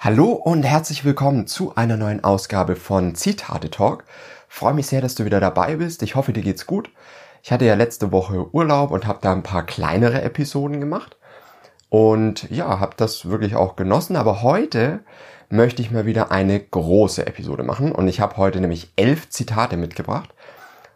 Hallo und herzlich willkommen zu einer neuen Ausgabe von Zitate Talk. Freue mich sehr, dass du wieder dabei bist. Ich hoffe, dir geht's gut. Ich hatte ja letzte Woche Urlaub und habe da ein paar kleinere Episoden gemacht und ja, habe das wirklich auch genossen. Aber heute möchte ich mal wieder eine große Episode machen und ich habe heute nämlich elf Zitate mitgebracht.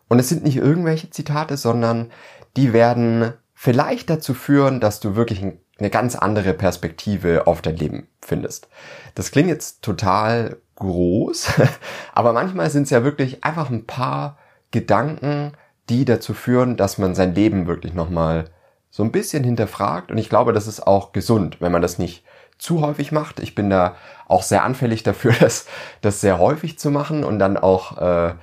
Und es sind nicht irgendwelche Zitate, sondern die werden vielleicht dazu führen, dass du wirklich ein eine ganz andere Perspektive auf dein Leben findest. Das klingt jetzt total groß, aber manchmal sind es ja wirklich einfach ein paar Gedanken, die dazu führen, dass man sein Leben wirklich nochmal so ein bisschen hinterfragt. Und ich glaube, das ist auch gesund, wenn man das nicht zu häufig macht. Ich bin da auch sehr anfällig dafür, das, das sehr häufig zu machen und dann auch, äh,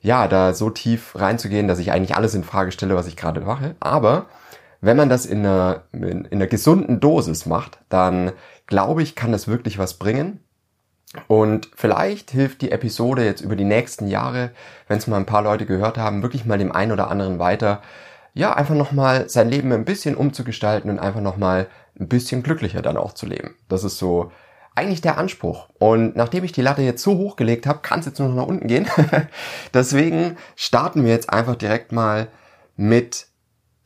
ja, da so tief reinzugehen, dass ich eigentlich alles in Frage stelle, was ich gerade mache. Aber wenn man das in einer, in einer gesunden Dosis macht, dann glaube ich, kann das wirklich was bringen. Und vielleicht hilft die Episode jetzt über die nächsten Jahre, wenn es mal ein paar Leute gehört haben, wirklich mal dem einen oder anderen weiter, ja, einfach nochmal sein Leben ein bisschen umzugestalten und einfach nochmal ein bisschen glücklicher dann auch zu leben. Das ist so eigentlich der Anspruch. Und nachdem ich die Latte jetzt so hochgelegt habe, kann es jetzt nur noch nach unten gehen. Deswegen starten wir jetzt einfach direkt mal mit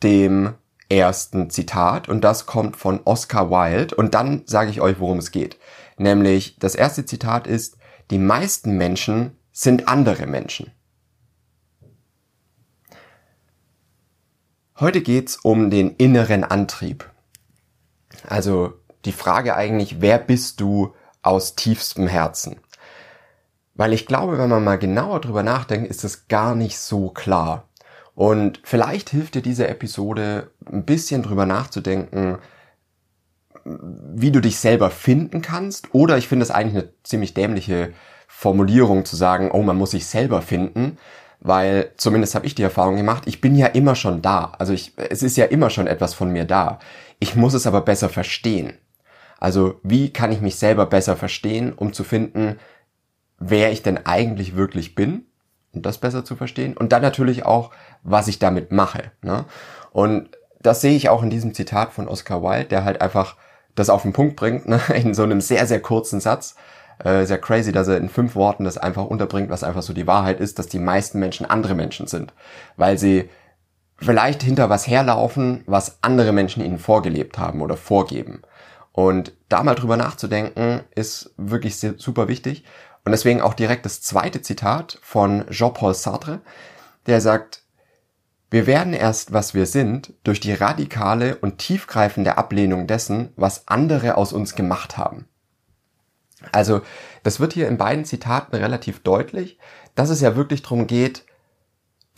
dem ersten Zitat und das kommt von Oscar Wilde und dann sage ich euch, worum es geht. Nämlich das erste Zitat ist, die meisten Menschen sind andere Menschen. Heute geht's um den inneren Antrieb. Also die Frage eigentlich, wer bist du aus tiefstem Herzen? Weil ich glaube, wenn man mal genauer drüber nachdenkt, ist es gar nicht so klar. Und vielleicht hilft dir diese Episode ein bisschen drüber nachzudenken, wie du dich selber finden kannst. Oder ich finde es eigentlich eine ziemlich dämliche Formulierung zu sagen, oh, man muss sich selber finden, weil zumindest habe ich die Erfahrung gemacht, ich bin ja immer schon da. Also ich, es ist ja immer schon etwas von mir da. Ich muss es aber besser verstehen. Also wie kann ich mich selber besser verstehen, um zu finden, wer ich denn eigentlich wirklich bin um das besser zu verstehen. Und dann natürlich auch, was ich damit mache. Ne? Und das sehe ich auch in diesem Zitat von Oscar Wilde, der halt einfach das auf den Punkt bringt, ne? in so einem sehr, sehr kurzen Satz. Äh, sehr crazy, dass er in fünf Worten das einfach unterbringt, was einfach so die Wahrheit ist, dass die meisten Menschen andere Menschen sind. Weil sie vielleicht hinter was herlaufen, was andere Menschen ihnen vorgelebt haben oder vorgeben. Und da mal drüber nachzudenken, ist wirklich super wichtig. Und deswegen auch direkt das zweite Zitat von Jean-Paul Sartre, der sagt, wir werden erst, was wir sind, durch die radikale und tiefgreifende Ablehnung dessen, was andere aus uns gemacht haben. Also, das wird hier in beiden Zitaten relativ deutlich, dass es ja wirklich darum geht,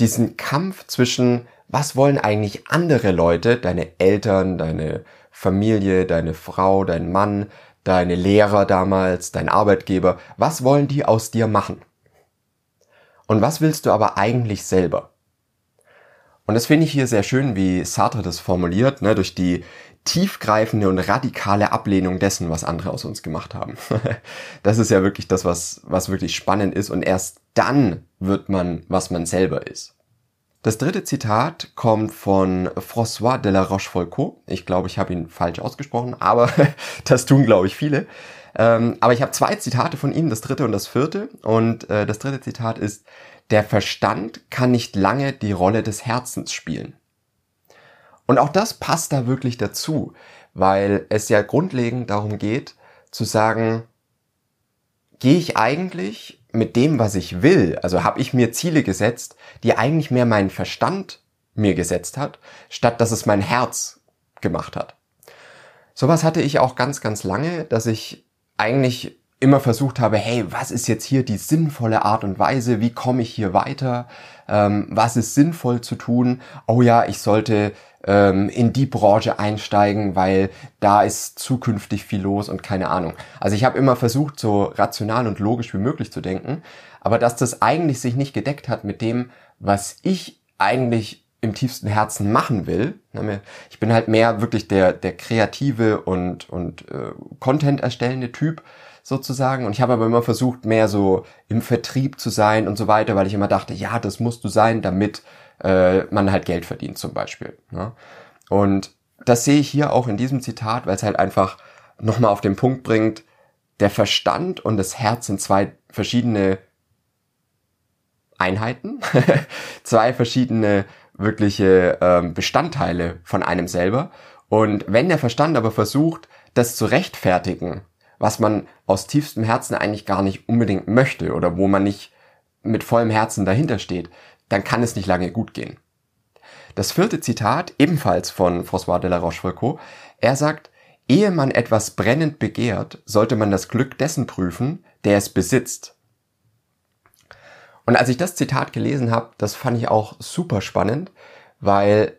diesen Kampf zwischen, was wollen eigentlich andere Leute, deine Eltern, deine Familie, deine Frau, dein Mann, deine Lehrer damals, dein Arbeitgeber, was wollen die aus dir machen? Und was willst du aber eigentlich selber? Und das finde ich hier sehr schön, wie Sartre das formuliert, ne, durch die tiefgreifende und radikale Ablehnung dessen, was andere aus uns gemacht haben. das ist ja wirklich das, was, was wirklich spannend ist und erst dann wird man, was man selber ist. Das dritte Zitat kommt von François de la Rochefoucauld. Ich glaube, ich habe ihn falsch ausgesprochen, aber das tun, glaube ich, viele. Ähm, aber ich habe zwei Zitate von ihm, das dritte und das vierte. Und äh, das dritte Zitat ist, der Verstand kann nicht lange die Rolle des Herzens spielen. Und auch das passt da wirklich dazu, weil es ja grundlegend darum geht, zu sagen, gehe ich eigentlich mit dem, was ich will, also habe ich mir Ziele gesetzt, die eigentlich mehr mein Verstand mir gesetzt hat, statt dass es mein Herz gemacht hat. Sowas hatte ich auch ganz, ganz lange, dass ich eigentlich immer versucht habe, hey, was ist jetzt hier die sinnvolle Art und Weise? Wie komme ich hier weiter? Ähm, was ist sinnvoll zu tun? Oh ja, ich sollte ähm, in die Branche einsteigen, weil da ist zukünftig viel los und keine Ahnung. Also ich habe immer versucht, so rational und logisch wie möglich zu denken, aber dass das eigentlich sich nicht gedeckt hat mit dem, was ich eigentlich im tiefsten Herzen machen will. Ne, ich bin halt mehr wirklich der, der kreative und, und äh, Content erstellende Typ sozusagen. Und ich habe aber immer versucht, mehr so im Vertrieb zu sein und so weiter, weil ich immer dachte, ja, das musst du sein, damit äh, man halt Geld verdient zum Beispiel. Ne? Und das sehe ich hier auch in diesem Zitat, weil es halt einfach nochmal auf den Punkt bringt, der Verstand und das Herz sind zwei verschiedene Einheiten, zwei verschiedene wirkliche ähm, Bestandteile von einem selber. Und wenn der Verstand aber versucht, das zu rechtfertigen, was man aus tiefstem Herzen eigentlich gar nicht unbedingt möchte oder wo man nicht mit vollem Herzen dahinter steht, dann kann es nicht lange gut gehen. Das vierte Zitat, ebenfalls von François de la Rochefoucauld, er sagt, ehe man etwas brennend begehrt, sollte man das Glück dessen prüfen, der es besitzt. Und als ich das Zitat gelesen habe, das fand ich auch super spannend, weil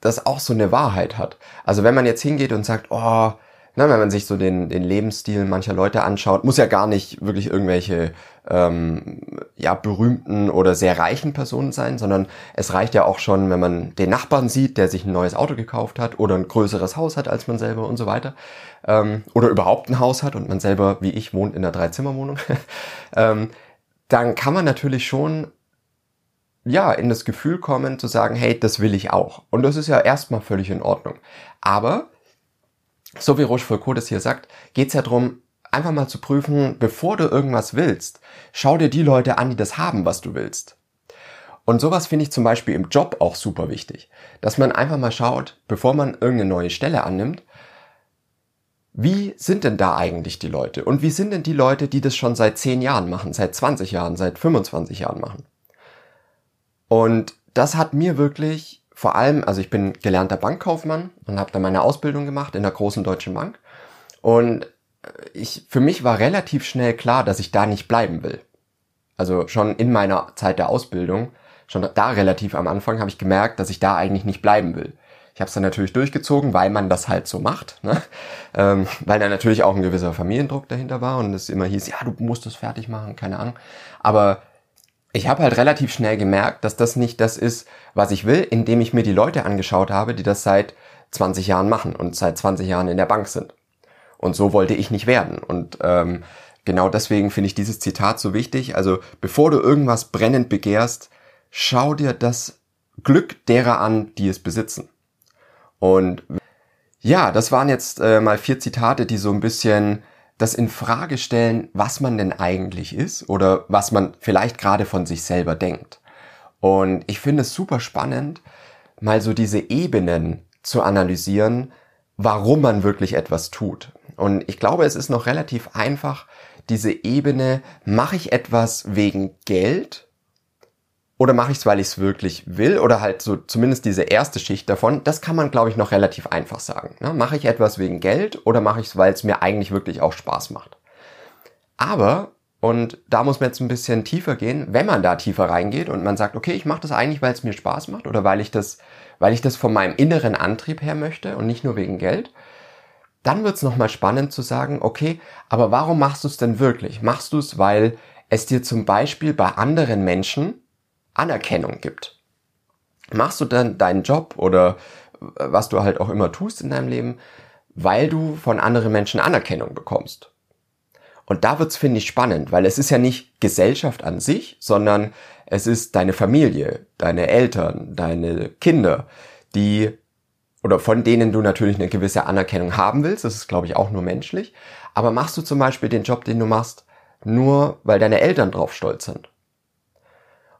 das auch so eine Wahrheit hat. Also wenn man jetzt hingeht und sagt, oh, na, wenn man sich so den, den Lebensstil mancher Leute anschaut, muss ja gar nicht wirklich irgendwelche ähm, ja, berühmten oder sehr reichen Personen sein, sondern es reicht ja auch schon, wenn man den Nachbarn sieht, der sich ein neues Auto gekauft hat oder ein größeres Haus hat als man selber und so weiter. Ähm, oder überhaupt ein Haus hat und man selber, wie ich, wohnt in einer Dreizimmerwohnung. ähm, dann kann man natürlich schon ja, in das Gefühl kommen zu sagen, hey, das will ich auch. Und das ist ja erstmal völlig in Ordnung. Aber so wie Rochefoucauld das hier sagt, geht's ja drum, einfach mal zu prüfen, bevor du irgendwas willst, schau dir die Leute an, die das haben, was du willst. Und sowas finde ich zum Beispiel im Job auch super wichtig, dass man einfach mal schaut, bevor man irgendeine neue Stelle annimmt, wie sind denn da eigentlich die Leute? Und wie sind denn die Leute, die das schon seit 10 Jahren machen, seit 20 Jahren, seit 25 Jahren machen? Und das hat mir wirklich vor allem, also ich bin gelernter Bankkaufmann und habe da meine Ausbildung gemacht in der großen deutschen Bank. Und ich, für mich war relativ schnell klar, dass ich da nicht bleiben will. Also schon in meiner Zeit der Ausbildung, schon da relativ am Anfang, habe ich gemerkt, dass ich da eigentlich nicht bleiben will. Ich habe es dann natürlich durchgezogen, weil man das halt so macht, ne? ähm, weil da natürlich auch ein gewisser Familiendruck dahinter war und es immer hieß, ja, du musst das fertig machen, keine Ahnung. Aber ich habe halt relativ schnell gemerkt, dass das nicht das ist, was ich will, indem ich mir die Leute angeschaut habe, die das seit 20 Jahren machen und seit 20 Jahren in der Bank sind. Und so wollte ich nicht werden. Und ähm, genau deswegen finde ich dieses Zitat so wichtig. Also bevor du irgendwas brennend begehrst, schau dir das Glück derer an, die es besitzen. Und ja, das waren jetzt äh, mal vier Zitate, die so ein bisschen das in Frage stellen, was man denn eigentlich ist oder was man vielleicht gerade von sich selber denkt. Und ich finde es super spannend, mal so diese Ebenen zu analysieren, warum man wirklich etwas tut. Und ich glaube, es ist noch relativ einfach, diese Ebene, mache ich etwas wegen Geld oder mache ich es, weil ich es wirklich will? Oder halt so zumindest diese erste Schicht davon, das kann man, glaube ich, noch relativ einfach sagen. Ne? Mache ich etwas wegen Geld oder mache ich es, weil es mir eigentlich wirklich auch Spaß macht? Aber, und da muss man jetzt ein bisschen tiefer gehen, wenn man da tiefer reingeht und man sagt, okay, ich mache das eigentlich, weil es mir Spaß macht oder weil ich das, weil ich das von meinem inneren Antrieb her möchte und nicht nur wegen Geld, dann wird es nochmal spannend zu sagen, okay, aber warum machst du es denn wirklich? Machst du es, weil es dir zum Beispiel bei anderen Menschen Anerkennung gibt. Machst du dann deinen Job oder was du halt auch immer tust in deinem Leben, weil du von anderen Menschen Anerkennung bekommst. Und da wird's, finde ich, spannend, weil es ist ja nicht Gesellschaft an sich, sondern es ist deine Familie, deine Eltern, deine Kinder, die oder von denen du natürlich eine gewisse Anerkennung haben willst. Das ist, glaube ich, auch nur menschlich. Aber machst du zum Beispiel den Job, den du machst, nur weil deine Eltern drauf stolz sind?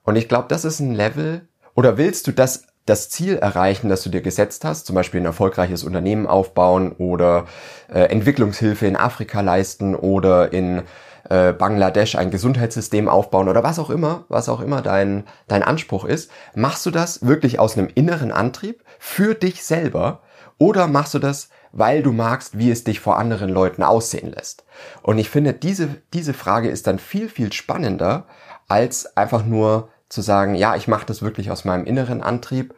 Und ich glaube, das ist ein Level, oder willst du das, das Ziel erreichen, das du dir gesetzt hast, zum Beispiel ein erfolgreiches Unternehmen aufbauen oder äh, Entwicklungshilfe in Afrika leisten oder in äh, Bangladesch ein Gesundheitssystem aufbauen oder was auch immer, was auch immer dein, dein Anspruch ist, machst du das wirklich aus einem inneren Antrieb für dich selber oder machst du das, weil du magst, wie es dich vor anderen Leuten aussehen lässt? Und ich finde, diese, diese Frage ist dann viel, viel spannender, als einfach nur zu sagen, ja, ich mache das wirklich aus meinem inneren Antrieb,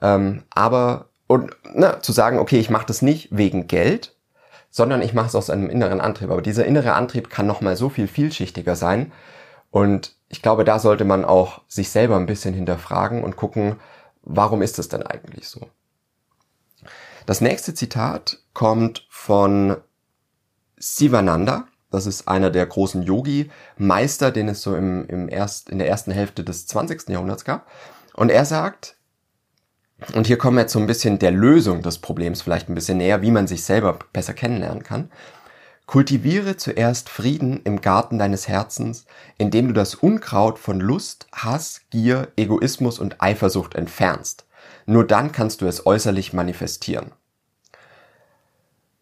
ähm, aber und ne, zu sagen, okay, ich mache das nicht wegen Geld, sondern ich mache es aus einem inneren Antrieb. Aber dieser innere Antrieb kann nochmal so viel vielschichtiger sein. Und ich glaube, da sollte man auch sich selber ein bisschen hinterfragen und gucken, warum ist das denn eigentlich so? Das nächste Zitat kommt von Sivananda. Das ist einer der großen Yogi-Meister, den es so im, im erst, in der ersten Hälfte des 20. Jahrhunderts gab. Und er sagt, und hier kommen wir jetzt so ein bisschen der Lösung des Problems vielleicht ein bisschen näher, wie man sich selber besser kennenlernen kann. Kultiviere zuerst Frieden im Garten deines Herzens, indem du das Unkraut von Lust, Hass, Gier, Egoismus und Eifersucht entfernst. Nur dann kannst du es äußerlich manifestieren.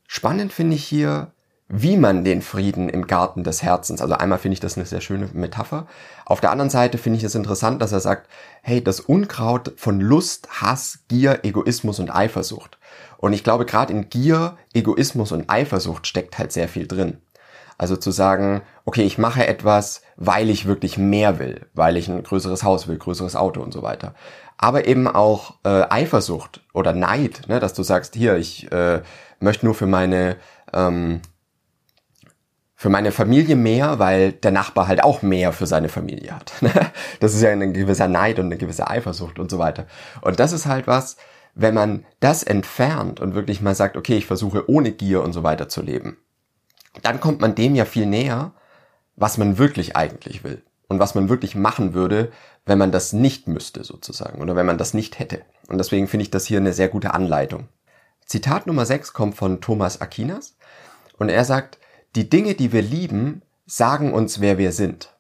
Spannend finde ich hier, wie man den Frieden im Garten des Herzens, also einmal finde ich das eine sehr schöne Metapher, auf der anderen Seite finde ich es interessant, dass er sagt, hey, das Unkraut von Lust, Hass, Gier, Egoismus und Eifersucht. Und ich glaube, gerade in Gier, Egoismus und Eifersucht steckt halt sehr viel drin. Also zu sagen, okay, ich mache etwas, weil ich wirklich mehr will, weil ich ein größeres Haus will, größeres Auto und so weiter. Aber eben auch äh, Eifersucht oder Neid, ne, dass du sagst, hier, ich äh, möchte nur für meine ähm, für meine Familie mehr, weil der Nachbar halt auch mehr für seine Familie hat. das ist ja ein gewisser Neid und eine gewisse Eifersucht und so weiter. Und das ist halt was, wenn man das entfernt und wirklich mal sagt, okay, ich versuche ohne Gier und so weiter zu leben, dann kommt man dem ja viel näher, was man wirklich eigentlich will und was man wirklich machen würde, wenn man das nicht müsste sozusagen oder wenn man das nicht hätte. Und deswegen finde ich das hier eine sehr gute Anleitung. Zitat Nummer 6 kommt von Thomas Aquinas und er sagt, die Dinge, die wir lieben, sagen uns, wer wir sind.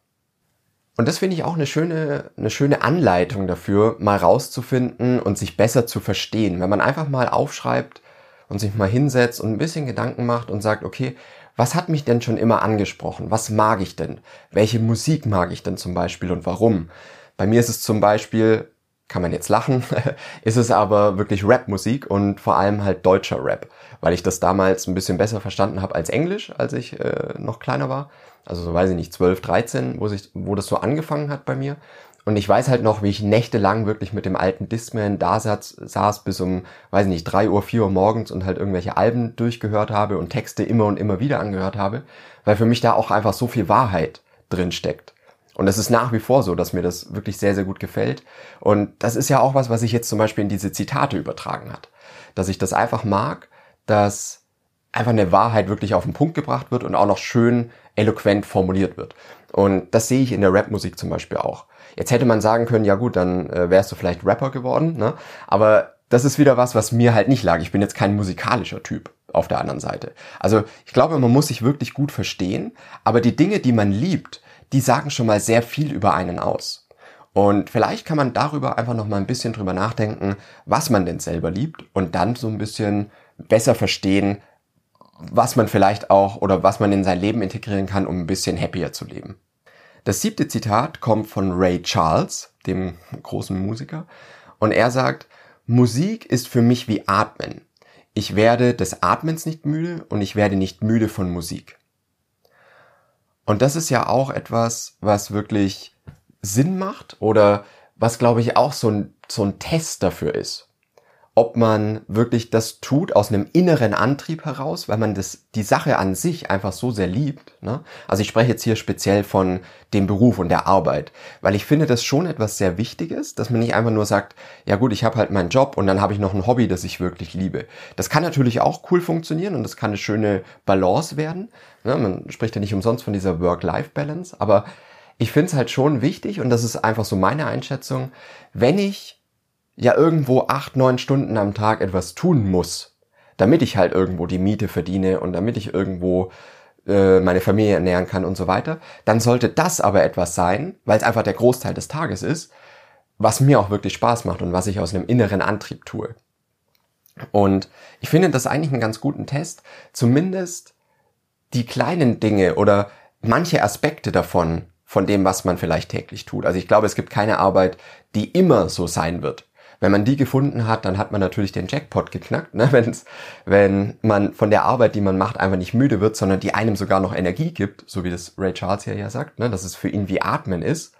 Und das finde ich auch eine schöne, eine schöne Anleitung dafür, mal rauszufinden und sich besser zu verstehen. Wenn man einfach mal aufschreibt und sich mal hinsetzt und ein bisschen Gedanken macht und sagt, okay, was hat mich denn schon immer angesprochen? Was mag ich denn? Welche Musik mag ich denn zum Beispiel und warum? Bei mir ist es zum Beispiel kann man jetzt lachen, ist es aber wirklich Rap-Musik und vor allem halt deutscher Rap, weil ich das damals ein bisschen besser verstanden habe als Englisch, als ich äh, noch kleiner war. Also so weiß ich nicht, 12, 13, wo, sich, wo das so angefangen hat bei mir. Und ich weiß halt noch, wie ich nächtelang wirklich mit dem alten Discman da saß, saß bis um, weiß ich nicht, 3 Uhr, 4 Uhr morgens und halt irgendwelche Alben durchgehört habe und Texte immer und immer wieder angehört habe, weil für mich da auch einfach so viel Wahrheit drin steckt. Und es ist nach wie vor so, dass mir das wirklich sehr, sehr gut gefällt. Und das ist ja auch was, was sich jetzt zum Beispiel in diese Zitate übertragen hat. Dass ich das einfach mag, dass einfach eine Wahrheit wirklich auf den Punkt gebracht wird und auch noch schön eloquent formuliert wird. Und das sehe ich in der Rapmusik zum Beispiel auch. Jetzt hätte man sagen können, ja gut, dann äh, wärst du vielleicht Rapper geworden, ne? Aber das ist wieder was, was mir halt nicht lag. Ich bin jetzt kein musikalischer Typ auf der anderen Seite. Also ich glaube, man muss sich wirklich gut verstehen, aber die Dinge, die man liebt, die sagen schon mal sehr viel über einen aus. Und vielleicht kann man darüber einfach noch mal ein bisschen drüber nachdenken, was man denn selber liebt und dann so ein bisschen besser verstehen, was man vielleicht auch oder was man in sein Leben integrieren kann, um ein bisschen happier zu leben. Das siebte Zitat kommt von Ray Charles, dem großen Musiker, und er sagt, Musik ist für mich wie Atmen. Ich werde des Atmens nicht müde und ich werde nicht müde von Musik. Und das ist ja auch etwas, was wirklich Sinn macht oder was, glaube ich, auch so ein, so ein Test dafür ist. Ob man wirklich das tut aus einem inneren Antrieb heraus, weil man das, die Sache an sich einfach so sehr liebt. Ne? Also ich spreche jetzt hier speziell von dem Beruf und der Arbeit, weil ich finde das schon etwas sehr Wichtiges, dass man nicht einfach nur sagt, ja gut, ich habe halt meinen Job und dann habe ich noch ein Hobby, das ich wirklich liebe. Das kann natürlich auch cool funktionieren und das kann eine schöne Balance werden, Ne, man spricht ja nicht umsonst von dieser Work-Life-Balance, aber ich finde es halt schon wichtig, und das ist einfach so meine Einschätzung, wenn ich ja irgendwo acht, neun Stunden am Tag etwas tun muss, damit ich halt irgendwo die Miete verdiene und damit ich irgendwo äh, meine Familie ernähren kann und so weiter, dann sollte das aber etwas sein, weil es einfach der Großteil des Tages ist, was mir auch wirklich Spaß macht und was ich aus einem inneren Antrieb tue. Und ich finde das eigentlich einen ganz guten Test, zumindest die kleinen Dinge oder manche Aspekte davon, von dem, was man vielleicht täglich tut. Also ich glaube, es gibt keine Arbeit, die immer so sein wird. Wenn man die gefunden hat, dann hat man natürlich den Jackpot geknackt, ne? Wenn's, wenn man von der Arbeit, die man macht, einfach nicht müde wird, sondern die einem sogar noch Energie gibt, so wie das Ray Charles hier ja sagt, ne? dass es für ihn wie Atmen ist.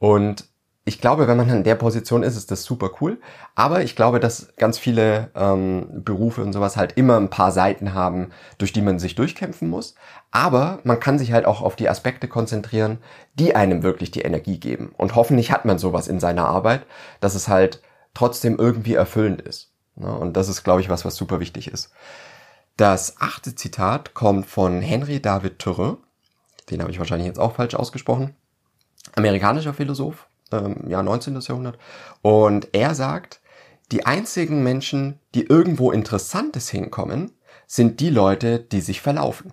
Und ich glaube, wenn man in der Position ist, ist das super cool. Aber ich glaube, dass ganz viele ähm, Berufe und sowas halt immer ein paar Seiten haben, durch die man sich durchkämpfen muss. Aber man kann sich halt auch auf die Aspekte konzentrieren, die einem wirklich die Energie geben. Und hoffentlich hat man sowas in seiner Arbeit, dass es halt trotzdem irgendwie erfüllend ist. Ne? Und das ist, glaube ich, was, was super wichtig ist. Das achte Zitat kommt von Henry David Thoreau. Den habe ich wahrscheinlich jetzt auch falsch ausgesprochen. Amerikanischer Philosoph, ähm, ja, 19. Jahrhundert. Und er sagt, die einzigen Menschen, die irgendwo Interessantes hinkommen, sind die Leute, die sich verlaufen.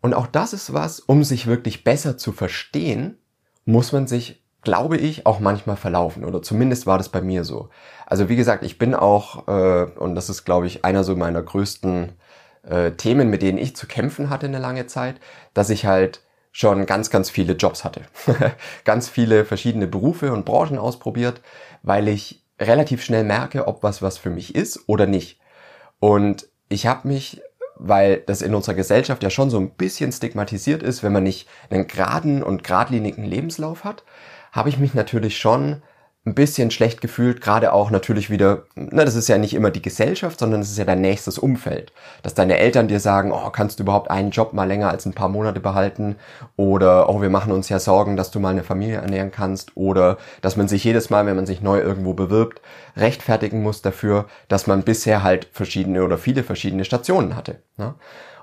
Und auch das ist was, um sich wirklich besser zu verstehen, muss man sich, glaube ich, auch manchmal verlaufen. Oder zumindest war das bei mir so. Also wie gesagt, ich bin auch, äh, und das ist, glaube ich, einer so meiner größten äh, Themen, mit denen ich zu kämpfen hatte eine lange Zeit, dass ich halt schon ganz, ganz viele Jobs hatte. ganz viele verschiedene Berufe und Branchen ausprobiert, weil ich relativ schnell merke, ob was was für mich ist oder nicht. Und ich habe mich, weil das in unserer Gesellschaft ja schon so ein bisschen stigmatisiert ist, wenn man nicht einen geraden und geradlinigen Lebenslauf hat, habe ich mich natürlich schon ein bisschen schlecht gefühlt, gerade auch natürlich wieder, na, das ist ja nicht immer die Gesellschaft, sondern es ist ja dein nächstes Umfeld. Dass deine Eltern dir sagen, oh, kannst du überhaupt einen Job mal länger als ein paar Monate behalten? Oder, oh, wir machen uns ja Sorgen, dass du mal eine Familie ernähren kannst. Oder, dass man sich jedes Mal, wenn man sich neu irgendwo bewirbt, rechtfertigen muss dafür, dass man bisher halt verschiedene oder viele verschiedene Stationen hatte. Ne?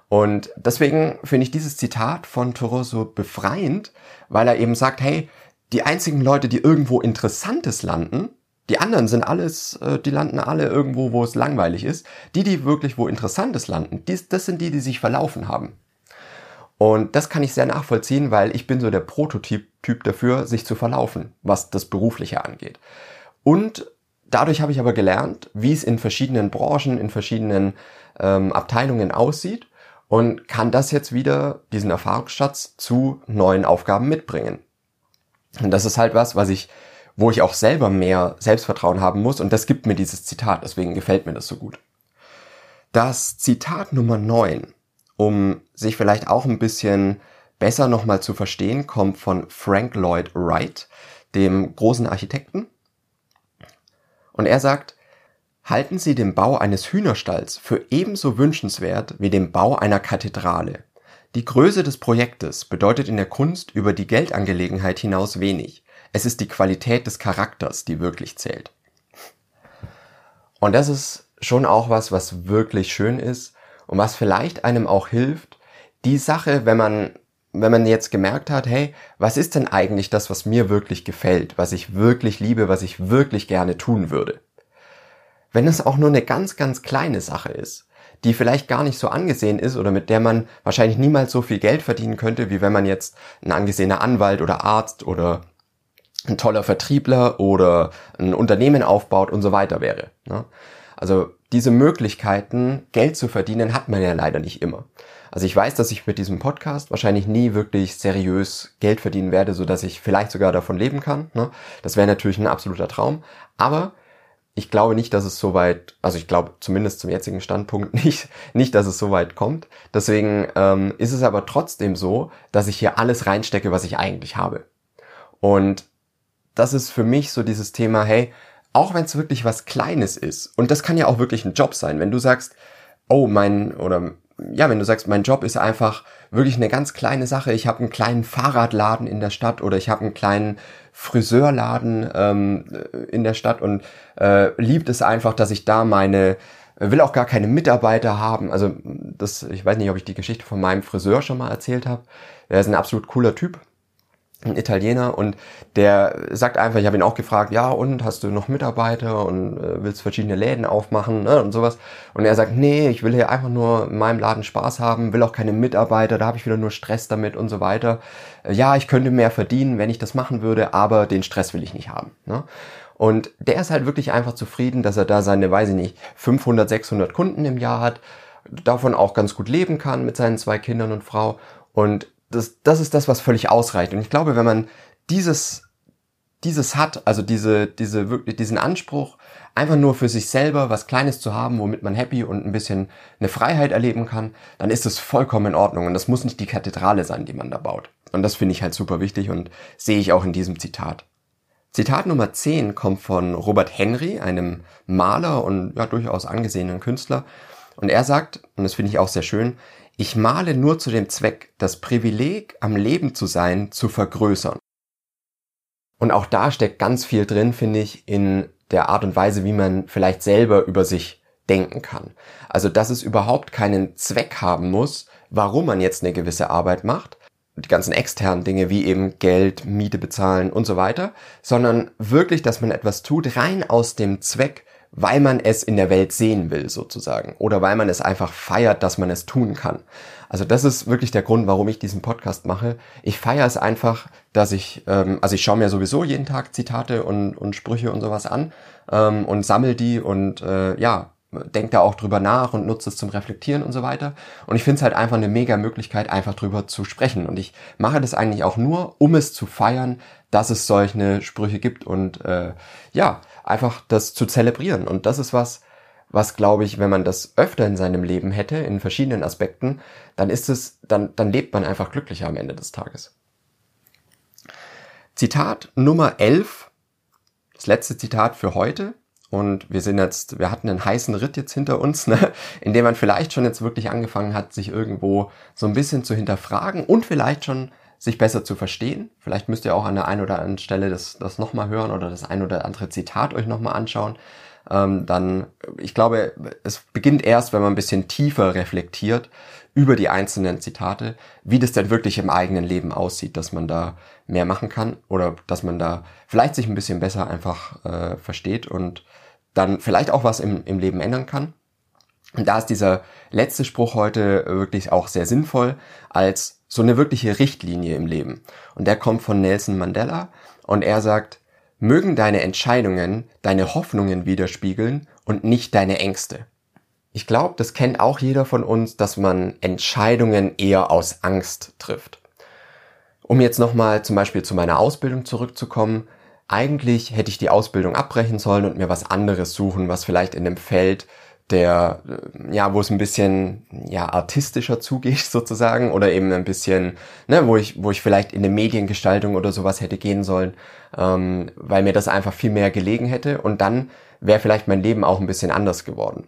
Und deswegen finde ich dieses Zitat von Thoreau so befreiend, weil er eben sagt, hey, die einzigen Leute, die irgendwo Interessantes landen, die anderen sind alles, äh, die landen alle irgendwo, wo es langweilig ist. Die, die wirklich wo Interessantes landen, die, das sind die, die sich verlaufen haben. Und das kann ich sehr nachvollziehen, weil ich bin so der Prototyp typ dafür, sich zu verlaufen, was das Berufliche angeht. Und dadurch habe ich aber gelernt, wie es in verschiedenen Branchen, in verschiedenen ähm, Abteilungen aussieht und kann das jetzt wieder, diesen Erfahrungsschatz, zu neuen Aufgaben mitbringen. Und das ist halt was, was ich, wo ich auch selber mehr Selbstvertrauen haben muss. Und das gibt mir dieses Zitat. Deswegen gefällt mir das so gut. Das Zitat Nummer 9, um sich vielleicht auch ein bisschen besser nochmal zu verstehen, kommt von Frank Lloyd Wright, dem großen Architekten. Und er sagt, halten Sie den Bau eines Hühnerstalls für ebenso wünschenswert wie den Bau einer Kathedrale. Die Größe des Projektes bedeutet in der Kunst über die Geldangelegenheit hinaus wenig. Es ist die Qualität des Charakters, die wirklich zählt. Und das ist schon auch was, was wirklich schön ist und was vielleicht einem auch hilft, die Sache, wenn man wenn man jetzt gemerkt hat, hey, was ist denn eigentlich das, was mir wirklich gefällt, was ich wirklich liebe, was ich wirklich gerne tun würde? Wenn es auch nur eine ganz, ganz kleine Sache ist, die vielleicht gar nicht so angesehen ist oder mit der man wahrscheinlich niemals so viel Geld verdienen könnte, wie wenn man jetzt ein angesehener Anwalt oder Arzt oder ein toller Vertriebler oder ein Unternehmen aufbaut und so weiter wäre. Ne? Also diese Möglichkeiten, Geld zu verdienen, hat man ja leider nicht immer. Also ich weiß, dass ich mit diesem Podcast wahrscheinlich nie wirklich seriös Geld verdienen werde, so dass ich vielleicht sogar davon leben kann. Ne? Das wäre natürlich ein absoluter Traum. Aber ich glaube nicht, dass es so weit, also ich glaube zumindest zum jetzigen Standpunkt nicht, nicht, dass es so weit kommt. Deswegen ähm, ist es aber trotzdem so, dass ich hier alles reinstecke, was ich eigentlich habe. Und das ist für mich so dieses Thema, hey, auch wenn es wirklich was Kleines ist, und das kann ja auch wirklich ein Job sein, wenn du sagst, oh, mein, oder ja, wenn du sagst, mein Job ist einfach wirklich eine ganz kleine Sache, ich habe einen kleinen Fahrradladen in der Stadt oder ich habe einen kleinen Friseurladen ähm, in der Stadt und äh, liebt es einfach, dass ich da meine will auch gar keine Mitarbeiter haben. Also das, ich weiß nicht, ob ich die Geschichte von meinem Friseur schon mal erzählt habe. Er ist ein absolut cooler Typ ein Italiener und der sagt einfach, ich habe ihn auch gefragt, ja und hast du noch Mitarbeiter und äh, willst verschiedene Läden aufmachen ne, und sowas und er sagt, nee, ich will hier einfach nur in meinem Laden Spaß haben, will auch keine Mitarbeiter, da habe ich wieder nur Stress damit und so weiter. Äh, ja, ich könnte mehr verdienen, wenn ich das machen würde, aber den Stress will ich nicht haben. Ne? Und der ist halt wirklich einfach zufrieden, dass er da seine, weiß ich nicht, 500, 600 Kunden im Jahr hat, davon auch ganz gut leben kann mit seinen zwei Kindern und Frau und das, das ist das, was völlig ausreicht. Und ich glaube, wenn man dieses, dieses hat, also diese, diese wirklich, diesen Anspruch, einfach nur für sich selber was Kleines zu haben, womit man happy und ein bisschen eine Freiheit erleben kann, dann ist das vollkommen in Ordnung. Und das muss nicht die Kathedrale sein, die man da baut. Und das finde ich halt super wichtig und sehe ich auch in diesem Zitat. Zitat Nummer 10 kommt von Robert Henry, einem Maler und ja, durchaus angesehenen Künstler. Und er sagt, und das finde ich auch sehr schön, ich male nur zu dem Zweck, das Privileg, am Leben zu sein, zu vergrößern. Und auch da steckt ganz viel drin, finde ich, in der Art und Weise, wie man vielleicht selber über sich denken kann. Also, dass es überhaupt keinen Zweck haben muss, warum man jetzt eine gewisse Arbeit macht, die ganzen externen Dinge wie eben Geld, Miete bezahlen und so weiter, sondern wirklich, dass man etwas tut rein aus dem Zweck, weil man es in der Welt sehen will sozusagen oder weil man es einfach feiert, dass man es tun kann. Also das ist wirklich der Grund, warum ich diesen Podcast mache. Ich feiere es einfach, dass ich, ähm, also ich schaue mir sowieso jeden Tag Zitate und, und Sprüche und sowas an ähm, und sammel die und äh, ja, denkt da auch drüber nach und nutzt es zum Reflektieren und so weiter. Und ich finde es halt einfach eine mega Möglichkeit, einfach drüber zu sprechen. Und ich mache das eigentlich auch nur, um es zu feiern, dass es solche Sprüche gibt und äh, ja, einfach das zu zelebrieren. Und das ist was, was glaube ich, wenn man das öfter in seinem Leben hätte, in verschiedenen Aspekten, dann ist es, dann, dann lebt man einfach glücklicher am Ende des Tages. Zitat Nummer 11, das letzte Zitat für heute. Und wir sind jetzt, wir hatten einen heißen Ritt jetzt hinter uns, ne, in dem man vielleicht schon jetzt wirklich angefangen hat, sich irgendwo so ein bisschen zu hinterfragen und vielleicht schon sich besser zu verstehen. Vielleicht müsst ihr auch an der einen oder anderen Stelle das, das nochmal hören oder das ein oder andere Zitat euch nochmal anschauen. Ähm, dann, ich glaube, es beginnt erst, wenn man ein bisschen tiefer reflektiert über die einzelnen Zitate, wie das denn wirklich im eigenen Leben aussieht, dass man da mehr machen kann oder dass man da vielleicht sich ein bisschen besser einfach äh, versteht und dann vielleicht auch was im, im Leben ändern kann. Und da ist dieser letzte Spruch heute wirklich auch sehr sinnvoll als so eine wirkliche Richtlinie im Leben. Und der kommt von Nelson Mandela und er sagt, mögen deine Entscheidungen deine Hoffnungen widerspiegeln und nicht deine Ängste. Ich glaube, das kennt auch jeder von uns, dass man Entscheidungen eher aus Angst trifft. Um jetzt nochmal zum Beispiel zu meiner Ausbildung zurückzukommen, eigentlich hätte ich die Ausbildung abbrechen sollen und mir was anderes suchen, was vielleicht in einem Feld der, ja, wo es ein bisschen, ja, artistischer zugeht sozusagen oder eben ein bisschen, ne, wo ich, wo ich vielleicht in eine Mediengestaltung oder sowas hätte gehen sollen, ähm, weil mir das einfach viel mehr gelegen hätte und dann wäre vielleicht mein Leben auch ein bisschen anders geworden.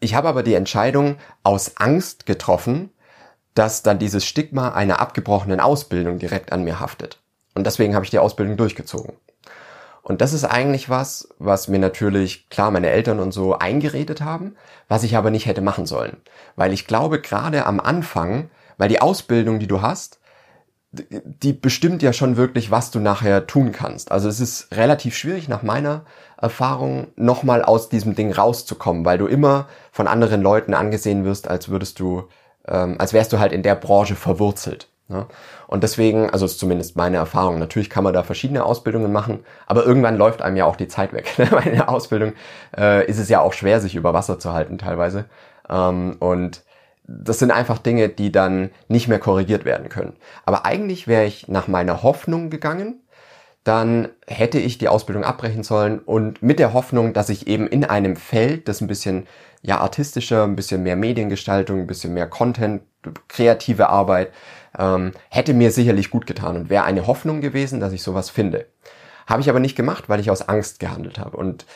Ich habe aber die Entscheidung aus Angst getroffen, dass dann dieses Stigma einer abgebrochenen Ausbildung direkt an mir haftet. Und deswegen habe ich die Ausbildung durchgezogen. Und das ist eigentlich was, was mir natürlich, klar, meine Eltern und so eingeredet haben, was ich aber nicht hätte machen sollen. Weil ich glaube, gerade am Anfang, weil die Ausbildung, die du hast, die bestimmt ja schon wirklich, was du nachher tun kannst. Also es ist relativ schwierig nach meiner Erfahrung nochmal aus diesem Ding rauszukommen, weil du immer von anderen Leuten angesehen wirst, als würdest du, ähm, als wärst du halt in der Branche verwurzelt. Ne? Und deswegen, also ist zumindest meine Erfahrung, natürlich kann man da verschiedene Ausbildungen machen, aber irgendwann läuft einem ja auch die Zeit weg. Bei der Ausbildung äh, ist es ja auch schwer, sich über Wasser zu halten teilweise. Ähm, und das sind einfach Dinge, die dann nicht mehr korrigiert werden können. Aber eigentlich wäre ich nach meiner Hoffnung gegangen, dann hätte ich die Ausbildung abbrechen sollen und mit der Hoffnung, dass ich eben in einem Feld, das ein bisschen ja artistischer, ein bisschen mehr Mediengestaltung, ein bisschen mehr Content, kreative Arbeit, ähm, hätte mir sicherlich gut getan und wäre eine Hoffnung gewesen, dass ich sowas finde. Habe ich aber nicht gemacht, weil ich aus Angst gehandelt habe. Und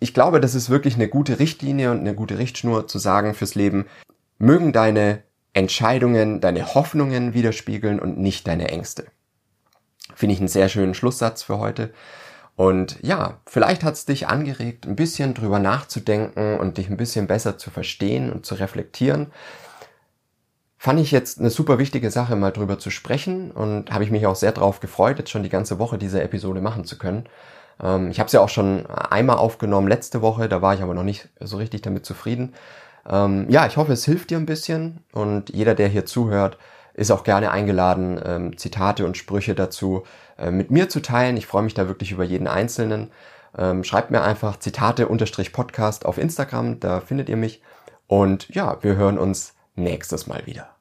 ich glaube, das ist wirklich eine gute Richtlinie und eine gute Richtschnur zu sagen fürs Leben, mögen deine Entscheidungen deine Hoffnungen widerspiegeln und nicht deine Ängste. Finde ich einen sehr schönen Schlusssatz für heute. Und ja, vielleicht hat es dich angeregt, ein bisschen drüber nachzudenken und dich ein bisschen besser zu verstehen und zu reflektieren. Fand ich jetzt eine super wichtige Sache, mal drüber zu sprechen und habe ich mich auch sehr drauf gefreut, jetzt schon die ganze Woche diese Episode machen zu können. Ähm, ich habe es ja auch schon einmal aufgenommen letzte Woche, da war ich aber noch nicht so richtig damit zufrieden. Ähm, ja, ich hoffe, es hilft dir ein bisschen und jeder, der hier zuhört, ist auch gerne eingeladen, ähm, Zitate und Sprüche dazu äh, mit mir zu teilen. Ich freue mich da wirklich über jeden Einzelnen. Ähm, schreibt mir einfach Zitate-Podcast auf Instagram, da findet ihr mich. Und ja, wir hören uns nächstes Mal wieder.